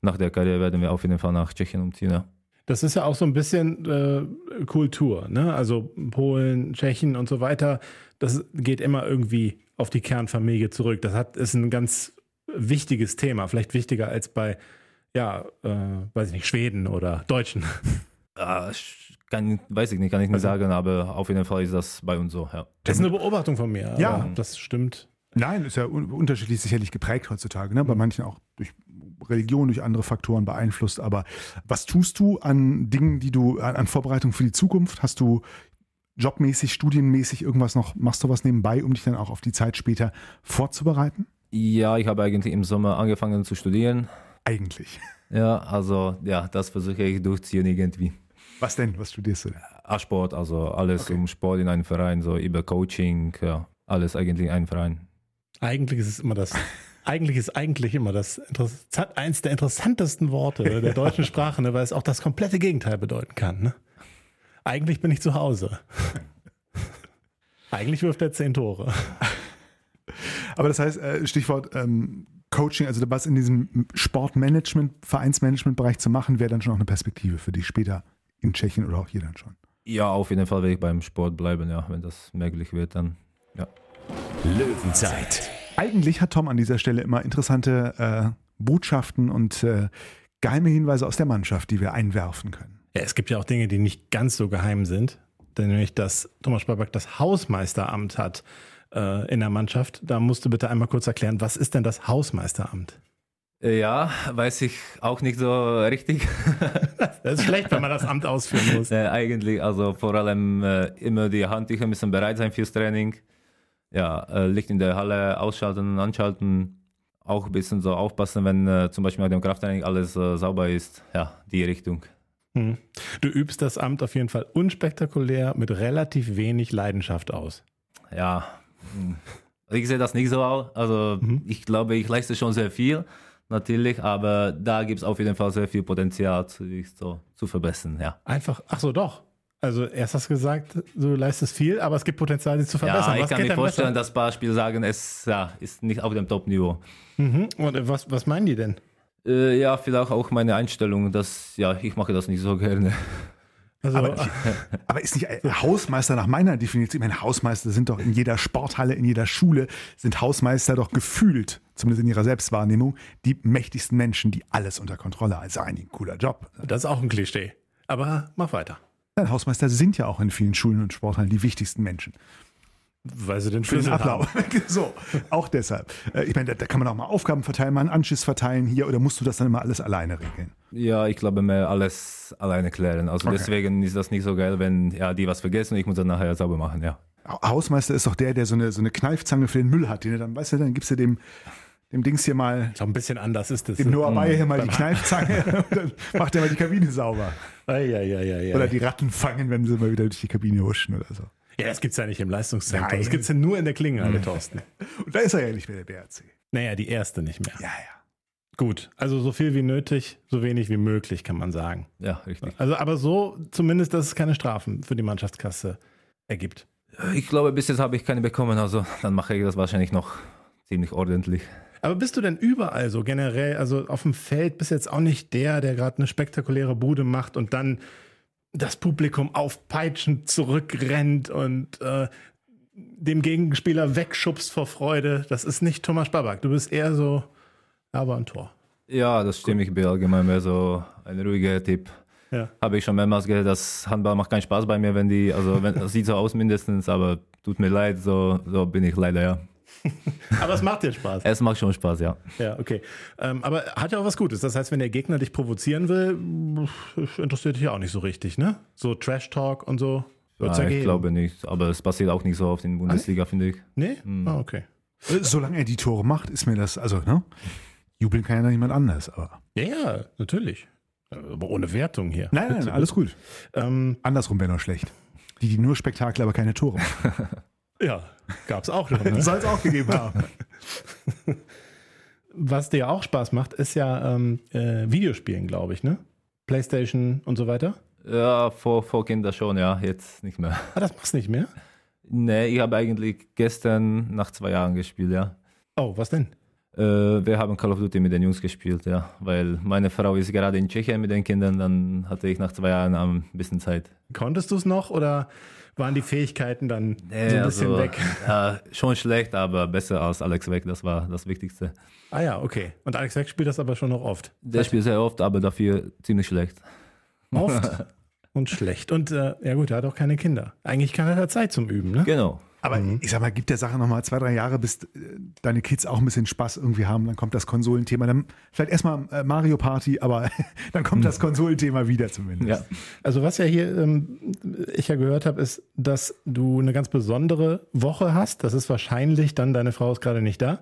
nach der Karriere werden wir auf jeden Fall nach Tschechien umziehen. Ja. Das ist ja auch so ein bisschen äh, Kultur, ne? Also Polen, Tschechien und so weiter. Das geht immer irgendwie auf die Kernfamilie zurück. Das hat, ist ein ganz wichtiges Thema, vielleicht wichtiger als bei, ja, äh, weiß ich nicht, Schweden oder Deutschen. Ah, ich kann, weiß ich nicht, kann ich nicht sagen, aber auf jeden Fall ist das bei uns so. Ja. Das ist eine Beobachtung von mir. Ja. aber Das stimmt. Nein, ist ja un unterschiedlich sicherlich geprägt heutzutage. Ne? Bei manchen auch durch Religion, durch andere Faktoren beeinflusst. Aber was tust du an Dingen, die du, an, an Vorbereitung für die Zukunft? Hast du jobmäßig, studienmäßig irgendwas noch, machst du was nebenbei, um dich dann auch auf die Zeit später vorzubereiten? Ja, ich habe eigentlich im Sommer angefangen zu studieren. Eigentlich. Ja, also ja, das versuche ich durchziehen irgendwie. Was denn? Was studierst du denn? Sport, also alles Okay. um Sport in einem Verein, so über Coaching, ja, alles eigentlich ein Verein. Eigentlich ist es immer das. Eigentlich ist eigentlich immer das eins der interessantesten Worte der deutschen Sprache, ne, weil es auch das komplette Gegenteil bedeuten kann. Ne? Eigentlich bin ich zu Hause. Eigentlich wirft er zehn Tore. Aber das heißt, äh, Stichwort ähm, Coaching, also was in diesem Sportmanagement, Vereinsmanagement-Bereich zu machen, wäre dann schon auch eine Perspektive für dich später in Tschechien oder auch hier dann schon. Ja, auf jeden Fall werde ich beim Sport bleiben, ja, wenn das möglich wird, dann ja. Löwenzeit. Eigentlich hat Tom an dieser Stelle immer interessante äh, Botschaften und äh, geheime Hinweise aus der Mannschaft, die wir einwerfen können. Ja, es gibt ja auch Dinge, die nicht ganz so geheim sind. Denn nämlich, dass Thomas Spaback das Hausmeisteramt hat äh, in der Mannschaft. Da musst du bitte einmal kurz erklären, was ist denn das Hausmeisteramt? Äh, Ja, weiß ich auch nicht so richtig. Das ist schlecht, wenn man das Amt ausführen muss. äh, eigentlich, also vor allem äh, immer die Handtücher müssen bereit sein fürs Training. Ja, äh, Licht in der Halle ausschalten und anschalten. Auch ein bisschen so aufpassen, wenn äh, zum Beispiel nach dem Krafttraining alles äh, sauber ist. Ja, die Richtung. Hm. Du übst das Amt auf jeden Fall unspektakulär mit relativ wenig Leidenschaft aus. Ja, hm. ich sehe das nicht so aus. Also ich glaube, ich leiste schon sehr viel, natürlich, aber da gibt es auf jeden Fall sehr viel Potenzial, sich so zu verbessern. Ja, Einfach, ach so, doch. Also erst hast du gesagt, du leistest viel, aber es gibt Potenzial, sich zu verbessern. ja ich was kann mir vorstellen, besser? dass Spieler sagen, es ja, ist nicht auf dem Top-Niveau. Mhm. Und äh, was, was meinen die denn? Äh, ja, vielleicht auch meine Einstellung, dass ja, ich mache das nicht so gerne. Also, Aber, aber ist nicht äh, Hausmeister nach meiner Definition, ich meine, Hausmeister sind doch in jeder Sporthalle, in jeder Schule, sind Hausmeister doch gefühlt, zumindest in ihrer Selbstwahrnehmung, die mächtigsten Menschen, die alles unter Kontrolle haben. Also eigentlich ein cooler Job. das ist auch ein Klischee. Aber mach weiter. Hausmeister sind ja auch in vielen Schulen und Sporthallen die wichtigsten Menschen. Weil sie den Für den. Ablauf. so, auch deshalb. Äh, Ich meine, da, da kann man auch mal Aufgaben verteilen, mal einen Anschiss verteilen hier oder musst du das dann immer alles alleine regeln? Ja, ich glaube mehr alles alleine klären. Also Okay. deswegen ist das nicht so geil, wenn ja, die was vergessen und ich muss dann nachher sauber machen, ja. Ha- Hausmeister ist doch der, der so eine, so eine Kneifzange für den Müll hat. Den er dann, weißt du, dann gibst du dem, dem Dings hier mal, Ich glaube, ein bisschen anders ist es. dem Noah Bayer hier mal die Kneifzange und dann macht er mal die Kabine sauber. Ja, ja, ja, ja. Oder die Ratten fangen, wenn sie mal wieder durch die Kabine huschen oder so. ja, das gibt's ja nicht im Leistungszentrum. Nein. Das gibt's ja nur in der Klingenhalle, Thorsten. Und da ist er ja nicht mehr der BRC. Naja, die erste nicht mehr. Ja, ja. Gut, also so viel wie nötig, so wenig wie möglich, kann man sagen. Ja, richtig. Also aber so zumindest, dass es keine Strafen für die Mannschaftskasse ergibt. Ich glaube, bis jetzt habe ich keine bekommen, also dann mache ich das wahrscheinlich noch ziemlich ordentlich. Aber bist du denn überall so generell, also auf dem Feld, bist jetzt auch nicht der, der gerade eine spektakuläre Bude macht und dann das Publikum aufpeitschend zurückrennt und äh, dem Gegenspieler wegschubst vor Freude? Das ist nicht Thomas Babak. Du bist eher so, aber ein Tor. Ja, das stimmt. Ich bin allgemein mehr so ein ruhiger Typ. Ja. Habe ich schon mehrmals gehört, dass Handball macht keinen Spaß bei mir, wenn die, also wenn, das sieht so aus mindestens, aber tut mir leid, so, so bin ich leider, ja. Aber es macht dir Spaß. Es macht schon Spaß, ja. Ja, okay. Ähm, aber hat ja auch was Gutes. Das heißt, wenn der Gegner dich provozieren will, interessiert dich ja auch nicht so richtig, ne? So Trash-Talk und so. Wird's ja Nein, ich geben. glaube nicht, aber es passiert auch nicht so oft in der Bundesliga, finde ich. Nee? Ah, okay. Äh, Solange er die Tore macht, ist mir das, also, ne? Jubeln kann ja dann niemand anders, aber. Ja, ja, natürlich. Aber ohne Wertung hier. Nein, nein, Bitte, alles gut. Ähm, Andersrum wäre noch schlecht. Die, die nur Spektakel, aber keine Tore machen. ja, gab's auch schon. Ne? Soll es auch gegeben haben. Was dir auch Spaß macht, ist ja ähm, äh, Videospielen, glaube ich, ne? Playstation und so weiter. Ja, vor, vor Kinder schon, ja, jetzt nicht mehr. Ah, das machst du nicht mehr? Nee, ich habe eigentlich gestern nach zwei Jahren gespielt, ja. Oh, was denn? Äh, wir haben Call of Duty mit den Jungs gespielt, ja. Weil meine Frau ist gerade in Tschechien mit den Kindern, dann hatte ich nach zwei Jahren ein bisschen Zeit. Konntest du es noch oder waren die Fähigkeiten dann Nee, so ein bisschen also, weg? Ja, schon schlecht, aber besser als Alex weg, das war das Wichtigste. Ah ja, okay. Und Alex Weck spielt das aber schon noch oft. Der spielt sehr oft, aber dafür ziemlich schlecht. Oft und schlecht. Und äh, ja gut, er hat auch keine Kinder. Eigentlich kann er da Zeit zum Üben, ne? Genau. Aber ich sag mal, gib der Sache nochmal zwei, drei Jahre, bis äh, deine Kids auch ein bisschen Spaß irgendwie haben. Dann kommt das Konsolenthema. Dann vielleicht erstmal äh, Mario Party, aber dann kommt das Konsolenthema wieder zumindest. Ja. Also was ja hier ähm, ich ja gehört habe, ist, dass du eine ganz besondere Woche hast. Das ist wahrscheinlich dann, deine Frau ist gerade nicht da,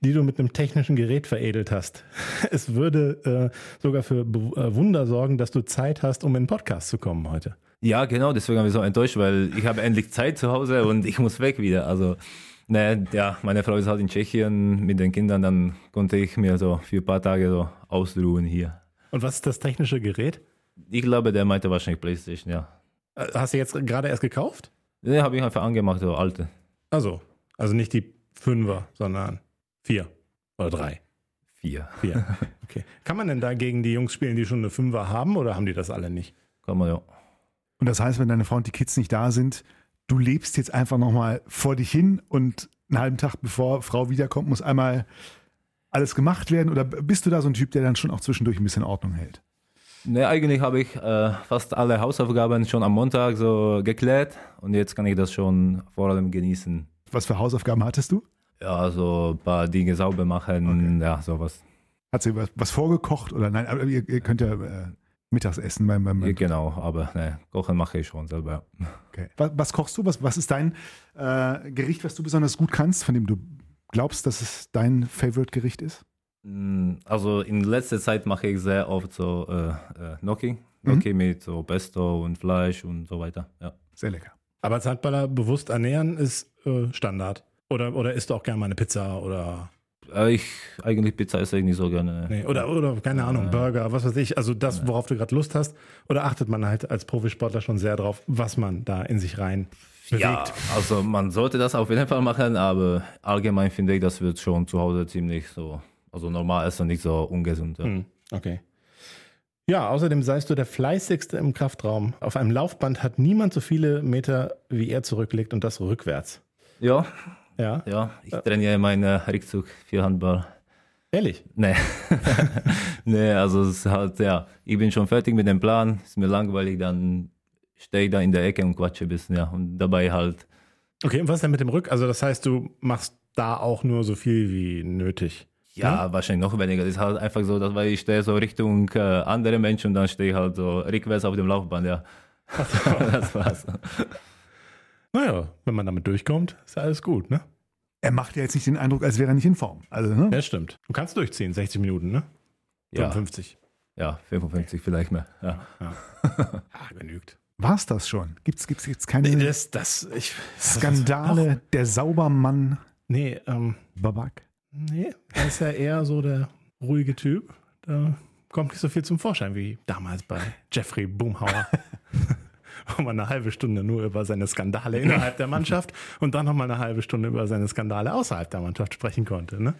die du mit einem technischen Gerät veredelt hast. Es würde äh, sogar für Be äh, Wunder sorgen, dass du Zeit hast, um in den Podcast zu kommen heute. Ja, genau, deswegen habe ich so enttäuscht, weil ich habe endlich Zeit zu Hause und ich muss weg wieder. Also, ne, ja, meine Frau ist halt in Tschechien mit den Kindern, dann konnte ich mir so für ein paar Tage so ausruhen hier. Und was ist das technische Gerät? Ich glaube, der meinte wahrscheinlich Playstation, ja. Äh, Hast du jetzt gerade erst gekauft? Den habe ich einfach angemacht, so alte. Also, also nicht die Fünfer, sondern vier oder drei. Vier. Vier. Okay. Kann man denn da gegen die Jungs spielen, die schon eine Fünfer haben oder haben die das alle nicht? Kann man ja. Und das heißt, wenn deine Frau und die Kids nicht da sind, du lebst jetzt einfach nochmal vor dich hin und einen halben Tag bevor Frau wiederkommt, muss einmal alles gemacht werden? Oder bist du da so ein Typ, der dann schon auch zwischendurch ein bisschen Ordnung hält? Ne, eigentlich habe ich äh, fast alle Hausaufgaben schon am Montag so geklärt und jetzt kann ich das schon vor allem genießen. Was für Hausaufgaben hattest du? Ja, so ein paar Dinge sauber machen, ja, sowas. Hat sie was, was vorgekocht oder nein? Aber ihr, ihr könnt ja äh, mittags essen beim, beim, beim Genau, aber ne, kochen mache ich schon selber. okay. was, was kochst du? Was, was ist dein äh, Gericht, was du besonders gut kannst, von dem du glaubst, dass es dein Favorite-Gericht ist? Mm, Also in letzter Zeit mache ich sehr oft so äh, äh, Gnocchi. Gnocchi mit so Pesto und Fleisch und so weiter. Ja. Sehr lecker. Aber als Handballer bewusst ernähren ist äh, Standard. Oder, oder isst du auch gerne mal eine Pizza oder, Ich eigentlich Pizza esse ich nicht so gerne. nee, oder, oder keine Ahnung, Burger, was weiß ich. Also das, worauf du gerade Lust hast. Oder achtet man halt als Profisportler schon sehr drauf, was man da in sich rein bewegt? Ja, also man sollte das auf jeden Fall machen, aber allgemein finde ich, das wird schon zu Hause ziemlich so, also normal essen, nicht so ungesund. Ja. Hm, okay. Ja, außerdem seist du der fleißigste im Kraftraum. Auf einem Laufband hat niemand so viele Meter wie er zurücklegt und das rückwärts. ja, Ja, ja, ich trainiere meinen Rückzug für Handball. ehrlich. Nee. nee, also es ist halt, ja, ich bin schon fertig mit dem Plan, ist mir langweilig, dann stehe ich da in der Ecke und quatsche ein bisschen, ja. Und dabei halt, Okay, und was denn mit dem Rück? Also das heißt, du machst da auch nur so viel wie nötig. ja, wahrscheinlich noch weniger. Das ist halt einfach so, dass weil ich stehe so Richtung äh, andere Menschen und dann stehe ich halt so rückwärts auf dem Laufband, ja. das war's. Naja, wenn man damit durchkommt, ist alles gut, ne? Er macht ja jetzt nicht den Eindruck, als wäre er nicht in Form. Also, ne? Ja, stimmt. Du kannst durchziehen, 60 Minuten, ne? Ja, 55. ja, 55 vielleicht mehr. Ja. Ah, genügt. War's das schon? Gibt's, gibt's jetzt keine Nee, das, das, ich, Skandale? Der Saubermann Nee, ähm, Babak? nee, er ist ja eher so der ruhige Typ. Da kommt nicht so viel zum Vorschein wie damals bei Jeffrey Boomhauer. Wo man eine halbe Stunde nur über seine Skandale innerhalb der Mannschaft und dann nochmal eine halbe Stunde über seine Skandale außerhalb der Mannschaft sprechen konnte. Ne?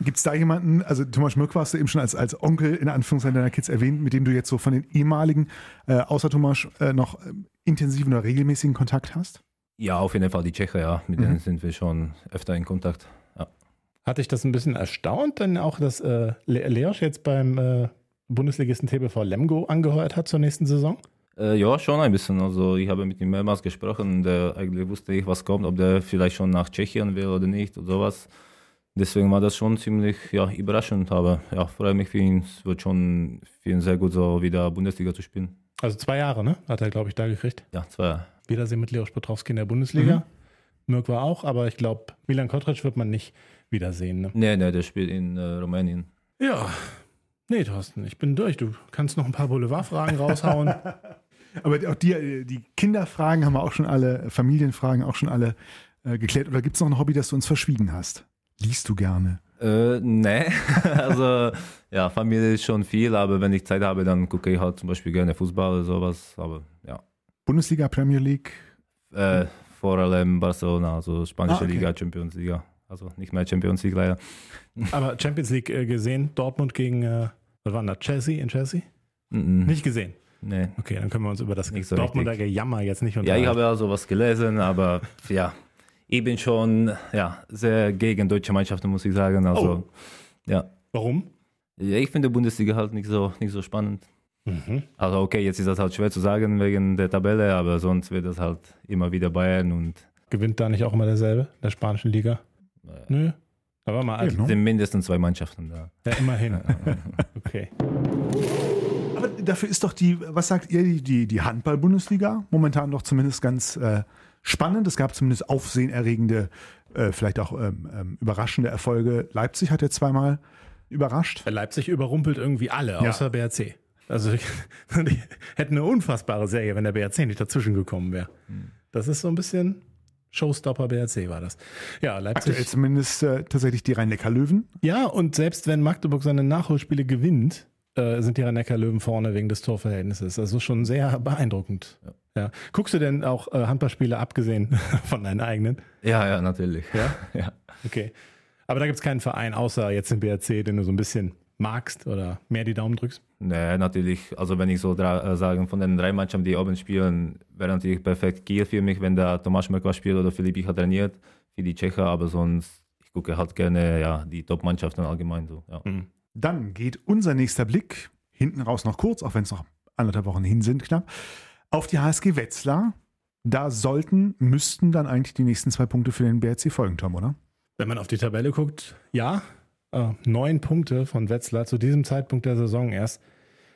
Gibt es da jemanden, also Thomas Schmirk warst du eben schon als, als Onkel in Anführungszeichen deiner Kids erwähnt, mit dem du jetzt so von den ehemaligen, äh, außer Thomas, äh, noch äh, intensiven oder regelmäßigen Kontakt hast? ja, auf jeden Fall die Tscheche, ja. Mit denen sind wir schon öfter in Kontakt. Ja. Hat dich das ein bisschen erstaunt, denn auch, dass äh, Le Leosch jetzt beim äh, Bundesligisten TBV Lemgo angeheuert hat zur nächsten Saison? Äh, ja, schon ein bisschen. Also ich habe mit ihm mehrmals gesprochen und äh, eigentlich wusste ich, was kommt, ob der vielleicht schon nach Tschechien will oder nicht oder sowas. Deswegen war das schon ziemlich ja, überraschend, aber ja, freue mich für ihn. Es wird schon für ihn sehr gut, so wieder Bundesliga zu spielen. Also zwei Jahre, ne? Hat er, glaube ich, da gekriegt. Ja, zwei. Wiedersehen mit Leoš Petrowski in der Bundesliga. Mirk war auch, aber ich glaube, Milan Kotric wird man nicht wiedersehen. Ne? Nee, nee, der spielt in äh, Rumänien. Ja. Nee, Thorsten, ich bin durch. Du kannst noch ein paar Boulevardfragen raushauen. Aber auch die, die Kinderfragen haben wir auch schon alle, Familienfragen auch schon alle äh, geklärt. Oder gibt es noch ein Hobby, das du uns verschwiegen hast? Liest du gerne? Äh, nee, also ja, Familie ist schon viel, aber wenn ich Zeit habe, dann gucke ich halt zum Beispiel gerne Fußball oder sowas. Aber ja, Bundesliga, Premier League? äh, vor allem Barcelona, also spanische Ah, okay. Liga, Champions Liga. Also nicht mehr Champions League leider. aber Champions League äh, gesehen, Dortmund gegen, äh, was war denn da, Chelsea in Chelsea? Mhm. Nicht gesehen. Nee. Okay, dann können wir uns über das so Dortmunder richtig. Gejammer jetzt nicht Ja, unterhalten. ich habe ja sowas gelesen, aber ja, ich bin schon ja, sehr gegen deutsche Mannschaften, muss ich sagen. Also, ja. Warum? ja, ich finde Bundesliga halt nicht so, nicht so spannend. Mhm. Also okay, jetzt ist das halt schwer zu sagen wegen der Tabelle, aber sonst wird das halt immer wieder Bayern und Gewinnt da nicht auch immer derselbe, der spanischen Liga? Nö. Aber mal, also, Genau. sind mindestens zwei Mannschaften da. ja, immerhin. Okay. Aber dafür ist doch die, was sagt ihr, die, die, die Handball-Bundesliga momentan doch zumindest ganz äh, spannend. Es gab zumindest aufsehenerregende, äh, vielleicht auch ähm, ähm, überraschende Erfolge. Leipzig hat ja zweimal überrascht. Leipzig überrumpelt irgendwie alle, Ja. außer BRC. Also die hätten eine unfassbare Serie, wenn der BRC nicht dazwischen gekommen wäre. Das ist so ein bisschen Showstopper BRC war das. Ja, Leipzig. Aktuell zumindest äh, tatsächlich die Rhein-Neckar-Löwen. Ja, und selbst wenn Magdeburg seine Nachholspiele gewinnt, äh, sind die Rhein-Neckar-Löwen vorne wegen des Torverhältnisses. Also schon sehr beeindruckend. Ja. Guckst du denn auch äh, Handballspiele abgesehen von deinen eigenen? Ja, ja, natürlich. Ja? ja. Okay. Aber da gibt es keinen Verein, außer jetzt den BRC, den du so ein bisschen magst oder mehr die Daumen drückst? Nee, natürlich. Also wenn ich so dra- äh, sagen, von den drei Mannschaften, die oben spielen, wäre natürlich perfekt Kiel für mich, wenn da Tomasz Merkwa spielt oder Filip Icha trainiert, für die Tschecher, aber sonst, ich gucke halt gerne ja, die Top-Mannschaften allgemein so. Ja. Dann geht unser nächster Blick hinten raus noch kurz, auch wenn es noch anderthalb Wochen hin sind, knapp, auf die HSG Wetzlar. Da sollten, müssten dann eigentlich die nächsten zwei Punkte für den BRC folgen, Tom, oder? Wenn man auf die Tabelle guckt, ja, neun Punkte von Wetzlar zu diesem Zeitpunkt der Saison erst,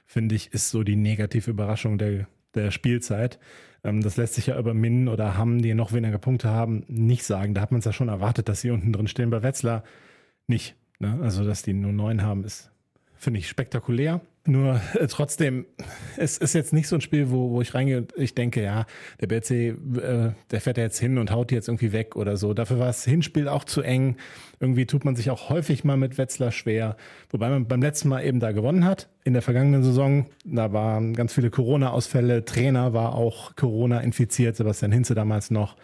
finde ich, ist so die negative Überraschung der, der Spielzeit. Ähm, das lässt sich ja über Min oder Hamm, die noch weniger Punkte haben, nicht sagen. Da hat man es ja schon erwartet, dass sie unten drin stehen. Bei Wetzlar nicht. Ne? Also, dass die nur neun haben, ist, finde ich, spektakulär. Nur äh, trotzdem, es ist jetzt nicht so ein Spiel, wo, wo ich reingehe und ich denke, ja, der BRC, äh, der fährt ja jetzt hin und haut die jetzt irgendwie weg oder so. Dafür war das Hinspiel auch zu eng. Irgendwie tut man sich auch häufig mal mit Wetzlar schwer. Wobei man beim letzten Mal eben da gewonnen hat. In der vergangenen Saison, da waren ganz viele Corona-Ausfälle. Trainer war auch Corona infiziert, Sebastian Hinze damals noch.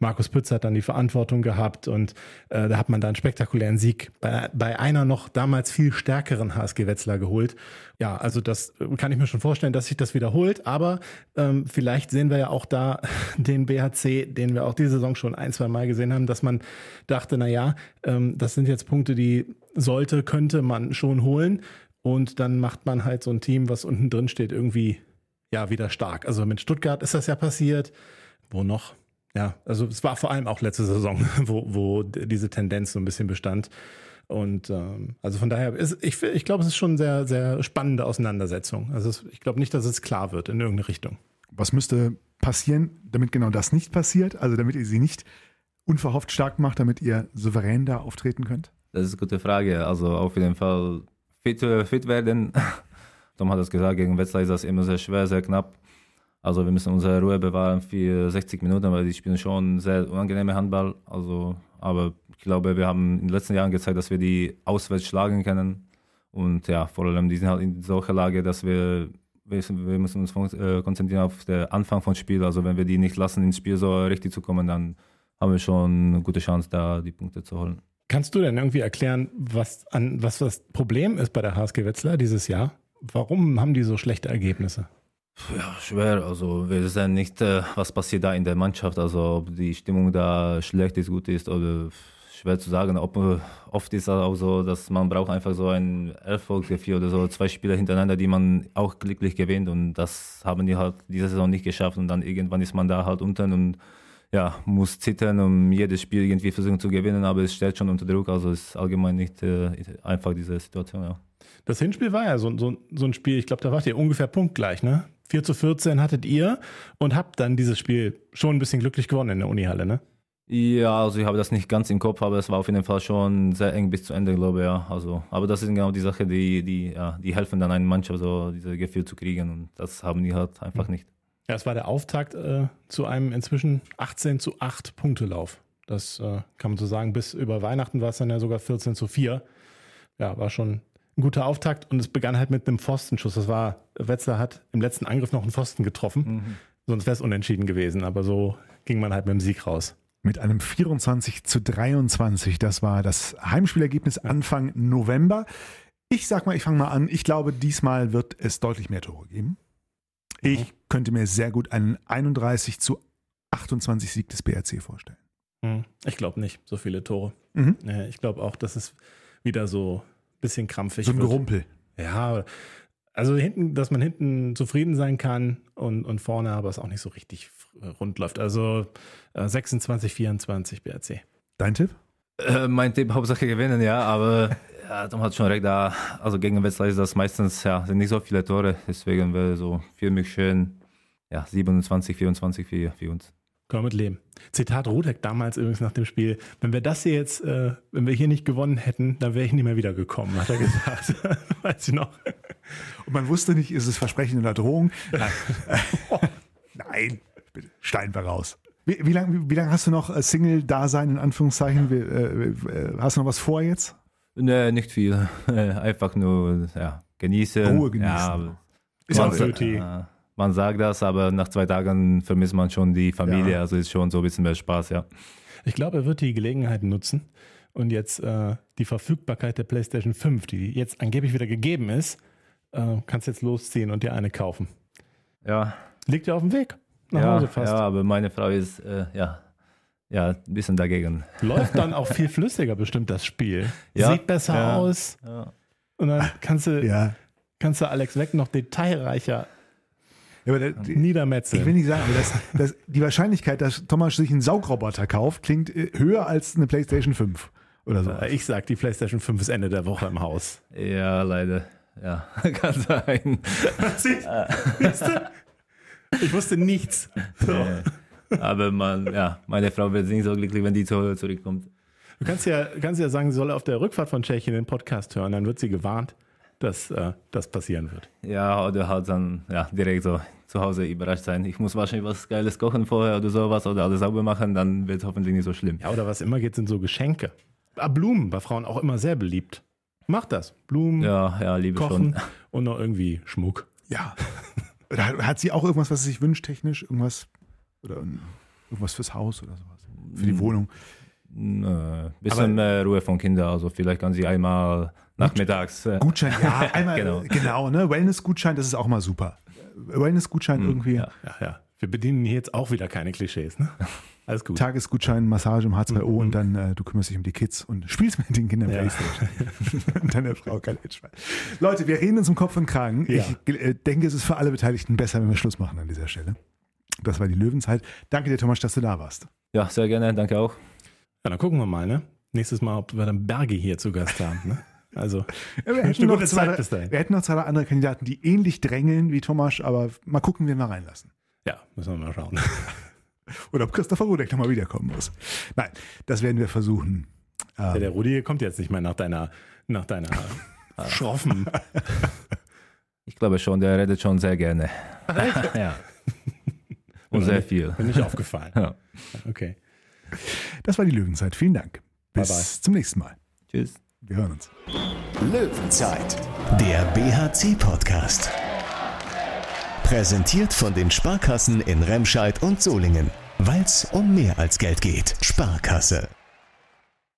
Markus Pütz hat dann die Verantwortung gehabt und äh, da hat man da einen spektakulären Sieg bei, bei einer noch damals viel stärkeren HSG Wetzlar geholt. Ja, also das äh, kann ich mir schon vorstellen, dass sich das wiederholt, aber ähm, vielleicht sehen wir ja auch da den BHC, den wir auch diese Saison schon ein, zwei Mal gesehen haben, dass man dachte, na ja, ähm, das sind jetzt Punkte, die sollte, könnte man schon holen und dann macht man halt so ein Team, was unten drin steht, irgendwie ja wieder stark. Also mit Stuttgart ist das ja passiert. Wo noch? Ja, also es war vor allem auch letzte Saison, wo, wo diese Tendenz so ein bisschen bestand. Und ähm, also von daher, ist, ich, ich glaube, es ist schon eine sehr, sehr spannende Auseinandersetzung. Also es, ich glaube nicht, dass es klar wird in irgendeine Richtung. Was müsste passieren, damit genau das nicht passiert? Also damit ihr sie nicht unverhofft stark macht, damit ihr souverän da auftreten könnt? Das ist eine gute Frage. Also auf jeden Fall fit, äh, fit werden. Tom hat es gesagt, gegen Wetzlar ist das immer sehr schwer, sehr knapp. Also wir müssen unsere Ruhe bewahren für 60 Minuten, weil die spielen schon sehr unangenehme Handball. Also, aber ich glaube, wir haben in den letzten Jahren gezeigt, dass wir die auswärts schlagen können. Und ja, vor allem die sind halt in solcher Lage, dass wir, wir, müssen uns äh, konzentrieren auf den Anfang von Spiel. Also wenn wir die nicht lassen, ins Spiel so richtig zu kommen, dann haben wir schon eine gute Chance, da die Punkte zu holen. Kannst du denn irgendwie erklären, was, an, was das Problem ist bei der HSG Wetzlar dieses Jahr? Warum haben die so schlechte Ergebnisse? Ja, schwer. Also wir wissen nicht, äh, was passiert da in der Mannschaft. Also ob die Stimmung da schlecht ist, gut ist oder schwer zu sagen. Ob, äh, oft ist es auch so, dass man braucht einfach so ein Erfolgsgefühl oder so zwei Spiele hintereinander, die man auch glücklich gewinnt und das haben die halt diese Saison nicht geschafft und dann irgendwann ist man da halt unten und ja, muss zittern, um jedes Spiel irgendwie versuchen zu gewinnen, aber es steht schon unter Druck, also ist allgemein nicht äh, einfach diese Situation, ja. Das Hinspiel war ja so, so, so ein Spiel, ich glaube, da wart ihr ungefähr punktgleich, ne? 4 zu 14 hattet ihr und habt dann dieses Spiel schon ein bisschen glücklich gewonnen in der Unihalle, ne? Ja, also ich habe das nicht ganz im Kopf, aber es war auf jeden Fall schon sehr eng bis zu Ende, glaube ich, ja. Also, aber das ist genau die Sache, die, die, ja, die helfen dann einer Mannschaft, so dieses Gefühl zu kriegen und das haben die halt einfach nicht. Ja, es war der Auftakt äh, zu einem inzwischen 18 zu 8 Punktelauf. Das äh, kann man so sagen. Bis über Weihnachten war es dann ja sogar 14 zu 4. Ja, war schon ein guter Auftakt und es begann halt mit einem Pfostenschuss. Das war, Wetzlar hat im letzten Angriff noch einen Pfosten getroffen. Sonst wäre es unentschieden gewesen, aber so ging man halt mit dem Sieg raus. Mit einem 24 zu 23. Das war das Heimspielergebnis Anfang November. Ich sag mal, ich fange mal an. Ich glaube, diesmal wird es deutlich mehr Tore geben. Ich könnte mir sehr gut einen 31 zu 28 Sieg des BRC vorstellen. Hm, Ich glaube nicht, so viele Tore. Mhm. Nee, Ich glaube auch, dass es wieder so bisschen krampfig So ein wird. Gerumpel. Ja, Also hinten, dass man hinten zufrieden sein kann und, und vorne aber es auch nicht so richtig rund läuft. Also äh, 26, 24 BRC. Dein Tipp? Äh, mein Tipp, Hauptsache gewinnen, ja, aber ja, Tom hat schon recht da. Also gegen Wetzlar ist das meistens, ja, sind nicht so viele Tore, deswegen wäre so für mich schön, ja, 27, 24 für, für uns. Können wir mit leben. Zitat Rudek damals übrigens nach dem Spiel. Wenn wir das hier jetzt, äh, wenn wir hier nicht gewonnen hätten, dann wäre ich nie mehr wiedergekommen, hat er gesagt. Weiß ich noch. Und man wusste nicht, ist es Versprechen oder Drohung? Nein. Nein, bitte, Stein war raus. Wie, wie lange wie, wie lang hast du noch äh, Single-Dasein in Anführungszeichen? Wie, äh, äh, hast du noch was vor jetzt? Nee, nicht viel. Einfach nur ja, genießen. Ruhe genießen. Ja, Ist auch äh, man sagt das, aber nach zwei Tagen vermisst man schon die Familie. Ja. Also ist schon so ein bisschen mehr Spaß, ja. Ich glaube, er wird die Gelegenheit nutzen und jetzt äh, die Verfügbarkeit der PlayStation 5, die jetzt angeblich wieder gegeben ist, äh, kannst jetzt losziehen und dir eine kaufen. Ja, Liegt ja auf dem Weg nach ja, Hause fast. ja aber meine Frau ist äh, ja, ja, ein bisschen dagegen. Läuft dann auch viel flüssiger bestimmt das Spiel. Ja, Sieht besser ja. aus. Ja. Und dann kannst du, Ja. kannst du Alex Weck noch detailreicher ja aber der, die, niedermetzeln. ich will nicht sagen, aber das, das, die Wahrscheinlichkeit, dass Thomas sich einen Saugroboter kauft, klingt äh, höher als eine PlayStation 5 oder so. Äh, Ich sag, die PlayStation 5 ist Ende der Woche im Haus. ja, leider. Ja, kann sein. Siehst du? Ich wusste nichts. So. Äh, aber man, ja, meine Frau wird nicht so glücklich, wenn die zu, zurückkommt. Du kannst ja, kannst ja sagen, sie soll auf der Rückfahrt von Tschechien den Podcast hören, dann wird sie gewarnt, dass äh, das passieren wird. Ja, oder halt dann ja, direkt so zu Hause überrascht sein. Ich muss wahrscheinlich was Geiles kochen vorher oder sowas oder alles sauber machen, dann wird es hoffentlich nicht so schlimm. Ja, oder was immer geht, sind so Geschenke. Ah, Blumen, bei Frauen auch immer sehr beliebt. Mach das. Blumen, Ja, ja, liebe kochen schon. und noch irgendwie Schmuck. Ja. Oder hat- hat sie auch irgendwas, was sie sich wünscht, technisch? Irgendwas? Oder irgendwas fürs Haus oder sowas? Für die Wohnung? Äh, bisschen mehr Ruhe von Kindern, also vielleicht kann sie einmal nachmittags. Äh, Gutschein, ja, einmal, genau, Genau. ne? Wellness-Gutschein, das ist auch mal super. Wellness-Gutschein irgendwie, ja. Ja, ja. Wir bedienen hier jetzt auch wieder keine Klischees, ne? Alles gut. Tagesgutschein, Massage im H2O und dann äh, du kümmerst dich um die Kids und spielst mit den Kindern Ja. Playstation. und deine Frau kann Hitchfall. Leute, wir reden uns um Kopf und Kragen. Ja. Ich äh, denke, es ist für alle Beteiligten besser, wenn wir Schluss machen an dieser Stelle. Das war die Löwenzeit. Danke dir, Thomas, dass du da warst. ja, sehr gerne, danke auch. Ja, dann gucken wir mal, ne? Nächstes Mal, ob wir dann Berge hier zu Gast haben, ne? Also, Ja, wir, hätten noch zwei, Zeit bis dahin. wir hätten noch zwei andere Kandidaten, die ähnlich drängeln wie Thomas, aber mal gucken, wen wir reinlassen. Ja, müssen wir mal schauen. Oder ob Christopher Rudek nochmal wiederkommen muss. Nein, das werden wir versuchen. Ja, der Rudi kommt jetzt nicht mehr nach deiner, nach deiner schroffen. Ich glaube schon, der redet schon sehr gerne. ja. Und sehr viel. Bin nicht aufgefallen. Ja. Okay. Das war die Löwenzeit. Vielen Dank. Bis Bye, bye. zum nächsten Mal. Tschüss. Wir hören uns. Löwenzeit, der BHC-Podcast. Präsentiert von den Sparkassen in Remscheid und Solingen. Weil es um mehr als Geld geht. Sparkasse.